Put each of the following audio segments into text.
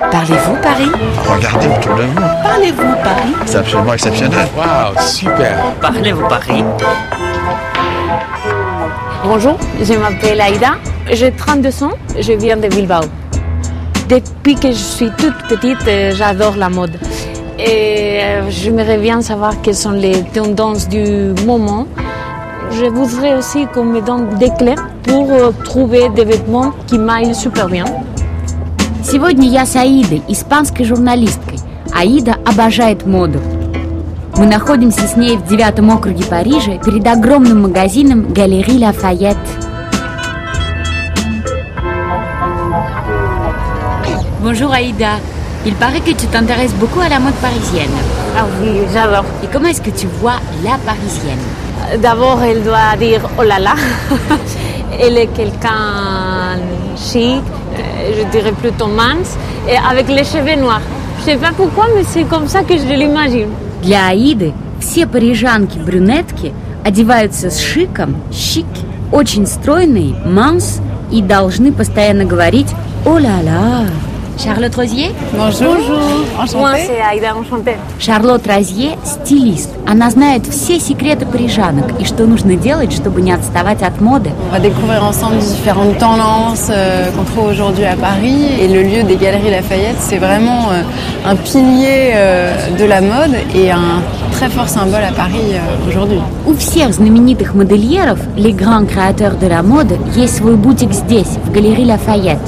Parlez-vous Paris? Regardez autour de vous. Parlez-vous Paris? C'est absolument exceptionnel. Waouh, super. Parlez-vous Paris? Bonjour, je m'appelle Aïda, j'ai 32 ans, je viens de Bilbao. Depuis que je suis toute petite, euh, j'adore la mode. Et euh, j'aimerais bien savoir quelles sont les tendances du moment. Je voudrais aussi qu'on me donne des clés pour euh, trouver des vêtements qui m'aillent super bien. Сегодня я с Аидой, испанской журналисткой. Аида обожает моду. Мы находимся с ней в девятом округе Парижа перед огромным магазином Галери Лафайет. Bonjour Aïda. Il paraît que tu t'intéresses beaucoup à la mode parisienne. Ah oui, j'adore. Et comment est-ce que tu vois la parisienne D'abord, elle doit dire oh là là. elle est quelqu'un chic, euh, je dirais plutôt mince, et avec les cheveux noirs. Je sais pas pourquoi, mais c'est comme ça que je l'imagine. Для Аиды все парижанки-брюнетки одеваются с шиком, щик, очень стройные, манс и должны постоянно говорить «О-ля-ля». Charlotte Rosier Bonjour. Moi, Enchantée. c'est Aïda, enchantée. Шарлотт Розье – стилист. Она знает все секреты парижанок и что нужно делать, чтобы не отставать от моды. On va découvrir ensemble différentes tendances euh, qu'on trouve aujourd'hui à Paris. Et le lieu des Galeries Lafayette, c'est vraiment euh, un pilier euh, de la mode et un très fort symbole à Paris euh, aujourd'hui. У всех знаменитых модельеров, les grands créateurs de la mode, есть свой бутик здесь, в галерее Лафайет.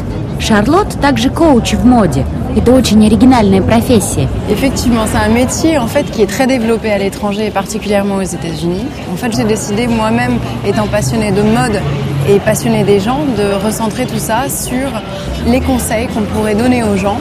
Шарлотт также коуч в моде. Это очень оригинальная профессия. Effectivement, c'est un métier en fait qui est très développé à l'étranger et particulièrement aux États-Unis. En fait, j'ai décidé moi-même, étant passionnée de mode et passionnée des gens, de recentrer tout ça sur les conseils qu'on pourrait donner aux gens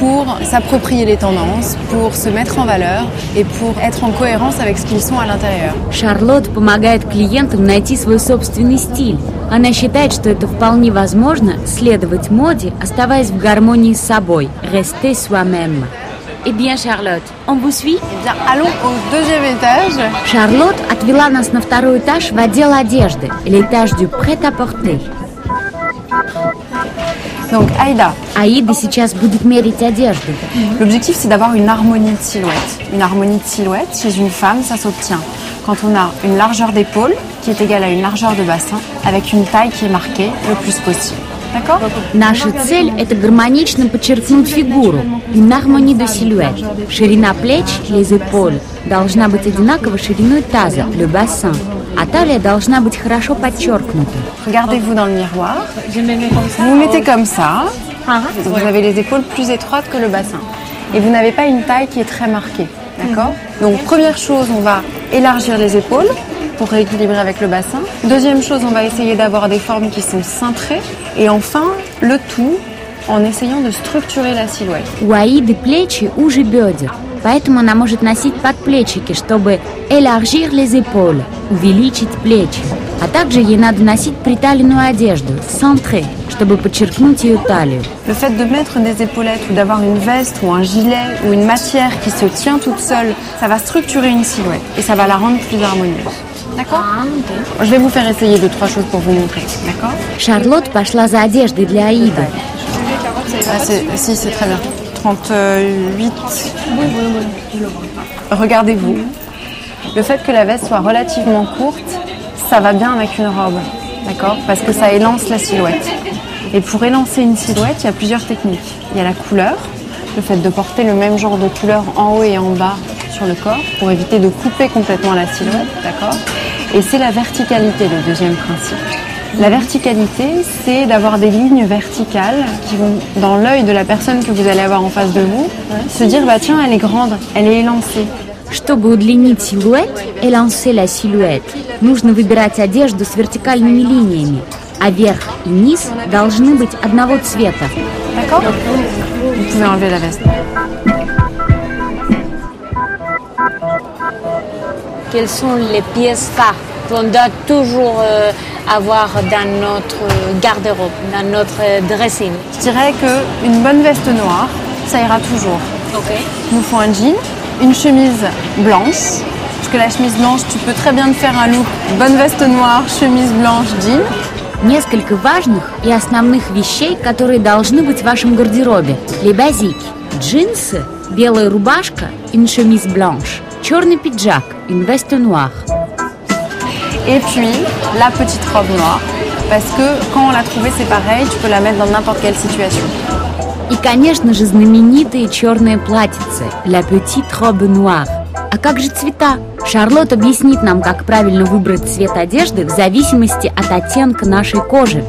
pour s'approprier les tendances, pour se mettre en valeur et pour être en cohérence avec ce qu'ils sont à l'intérieur. Шарлотт помогает клиентам найти свой собственный стиль. Она считает, что это вполне возможно следовать моде, оставаясь в гармонии с собой. Rester soi-même. Eh bien, Charlotte, on vous suit Eh bien, allons au deuxième étage. Шарлотт отвела нас на второй этаж в отдел одежды, l'étage du prêt-à-porter. Donc, Aïda, Аида сейчас будет мерить одежду. L'objectif, c'est d'avoir une harmonie de silhouette. Une harmonie de silhouette, chez une femme, ça s'obtient quand on a une largeur d'épaule qui est égale à une largeur de bassin, avec une taille qui est marquée le plus possible. D'accord Наша цель – это гармонично подчеркнуть фигуру, une harmonie de silhouette. Ширина плеч, les épaules, должна быть одинаково шириной таза, le bassin. А талия должна быть хорошо подчеркнута. Regardez-vous dans le miroir. Vous vous mettez comme ça. Vous avez les épaules plus étroites que le bassin. Et vous n'avez pas une taille qui est très marquée. D'accord Donc, première chose, on va élargir les épaules pour rééquilibrer avec le bassin. Deuxième chose, on va essayer d'avoir des formes qui sont cintrées. Et enfin, le tout en essayant de structurer la silhouette. У Аиды плечи уже бедер, поэтому она может носить подплечики, чтобы élargir les épaules, увеличить плечи. А также ей надо носить приталенную одежду, centrée, чтобы подчеркнуть ее талию. Le fait de mettre des épaulettes ou d'avoir une veste ou un gilet ou une matière qui se tient toute seule, ça va structurer une silhouette et ça va la rendre plus harmonieuse. D'accord Je vais vous faire essayer deux, trois choses pour vous montrer. D'accord Шарлотт пошла за одеждой для Аиды. Ah, c'est- Si, c'est très bien. 38. Regardez-vous. Le fait que la veste soit relativement courte, ça va bien avec une robe. D'accord? Parce que ça élance la silhouette. Et pour élancer une silhouette, il y a plusieurs techniques. Il y a la couleur, le fait de porter le même genre de couleur en haut et en bas sur le corps pour éviter de couper complètement la silhouette. D'accord? Et c'est la verticalité, le deuxième principe. La verticalité, c'est d'avoir des lignes verticales qui vont dans l'œil de la personne que vous allez avoir en face de vous, se dire bah tiens elle est grande, elle est élancée. Чтобы удлинить силуэт, élancer la silhouette, нужно выбирать одежду с вертикальными линиями, а верх и низ должны быть одного цвета. D'accord Vous pouvez enlever la veste. Quelles sont les pièces phares qu'on doit toujours euh, avoir dans notre garde-robe, dans notre dressing Je dirais qu'une bonne veste noire, ça ira toujours. Ok. Il nous faut un jean, une chemise blanche. Parce que la chemise blanche, tu peux très bien te faire un look bonne veste noire, chemise blanche, jean. Несколько важных и основных вещей, которые должны быть в вашем гардеробе. Les basiques. Джинсы, белая рубашка, une chemise blanche. Черный пиджак, une veste noire. Et puis, la petite robe noire. Parce que quand on l'a trouvée, c'est pareil, tu peux la mettre dans n'importe quelle situation. И, конечно же, знаменитые черные платьицы La petite robe noire. А как же цвета? Шарлотт объяснит нам, как правильно выбрать цвет одежды в зависимости от оттенка нашей кожи.